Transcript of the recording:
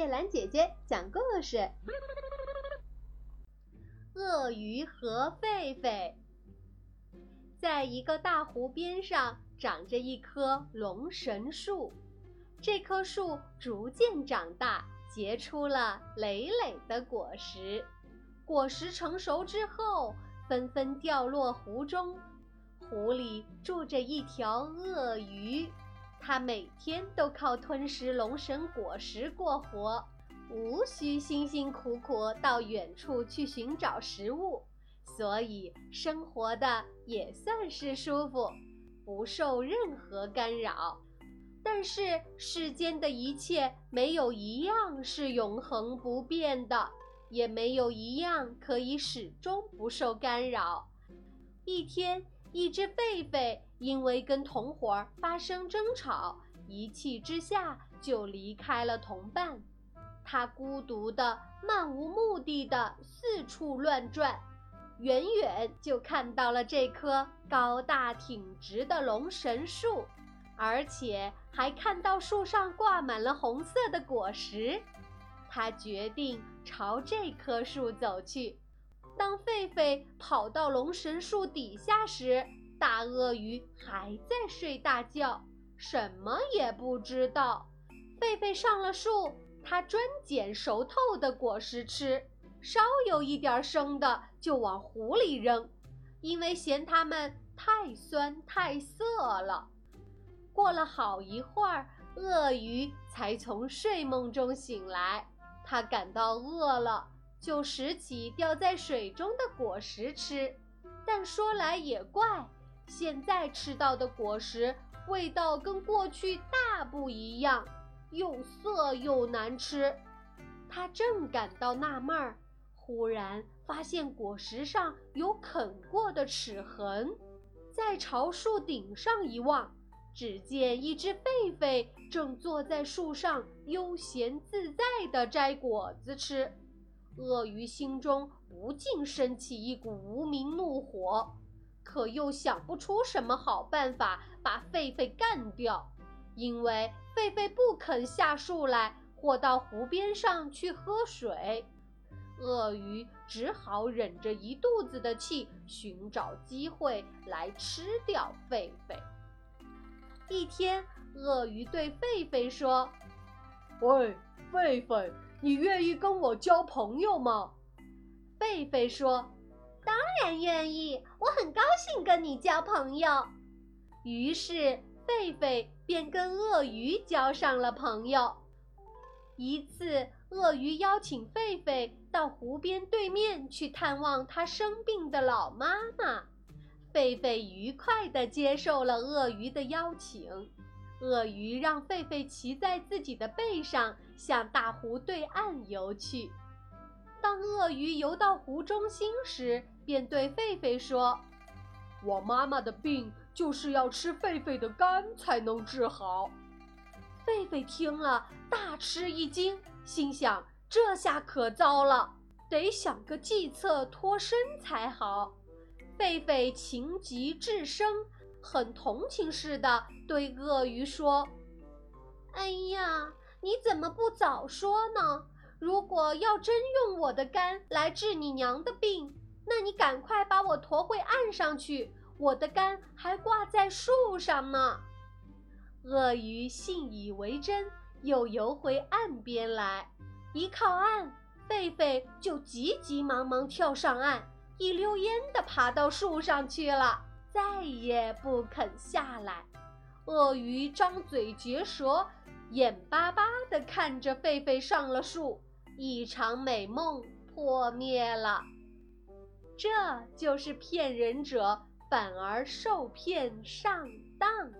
叶兰姐姐讲故事：鳄鱼和狒狒。在一个大湖边上，长着一棵龙神树。这棵树逐渐长大，结出了累累的果实。果实成熟之后，纷纷掉落湖中。湖里住着一条鳄鱼。它每天都靠吞食龙神果实过活，无需辛辛苦苦到远处去寻找食物，所以生活的也算是舒服，不受任何干扰。但是世间的一切没有一样是永恒不变的，也没有一样可以始终不受干扰。一天。一只狒狒因为跟同伙发生争吵，一气之下就离开了同伴。它孤独的、漫无目的的四处乱转，远远就看到了这棵高大挺直的龙神树，而且还看到树上挂满了红色的果实。它决定朝这棵树走去。当狒狒跑到龙神树底下时，大鳄鱼还在睡大觉，什么也不知道。狒狒上了树，它专捡熟透的果实吃，稍有一点生的就往湖里扔，因为嫌它们太酸太涩了。过了好一会儿，鳄鱼才从睡梦中醒来，它感到饿了。就拾起掉在水中的果实吃，但说来也怪，现在吃到的果实味道跟过去大不一样，又涩又难吃。他正感到纳闷儿，忽然发现果实上有啃过的齿痕。再朝树顶上一望，只见一只狒狒正坐在树上悠闲自在地摘果子吃。鳄鱼心中不禁升起一股无名怒火，可又想不出什么好办法把狒狒干掉，因为狒狒不肯下树来或到湖边上去喝水。鳄鱼只好忍着一肚子的气，寻找机会来吃掉狒狒。一天，鳄鱼对狒狒说：“喂，狒狒。”你愿意跟我交朋友吗？狒狒说：“当然愿意，我很高兴跟你交朋友。”于是狒狒便跟鳄鱼交上了朋友。一次，鳄鱼邀请狒狒到湖边对面去探望他生病的老妈妈，狒狒愉快地接受了鳄鱼的邀请。鳄鱼让狒狒骑在自己的背上，向大湖对岸游去。当鳄鱼游到湖中心时，便对狒狒说：“我妈妈的病就是要吃狒狒的肝才能治好。”狒狒听了大吃一惊，心想：“这下可糟了，得想个计策脱身才好。”狒狒情急智生。很同情似的对鳄鱼说：“哎呀，你怎么不早说呢？如果要真用我的肝来治你娘的病，那你赶快把我驮回岸上去，我的肝还挂在树上呢。”鳄鱼信以为真，又游回岸边来。一靠岸，狒狒就急急忙忙跳上岸，一溜烟地爬到树上去了。再也不肯下来，鳄鱼张嘴结舌，眼巴巴地看着狒狒上了树，一场美梦破灭了。这就是骗人者反而受骗上当。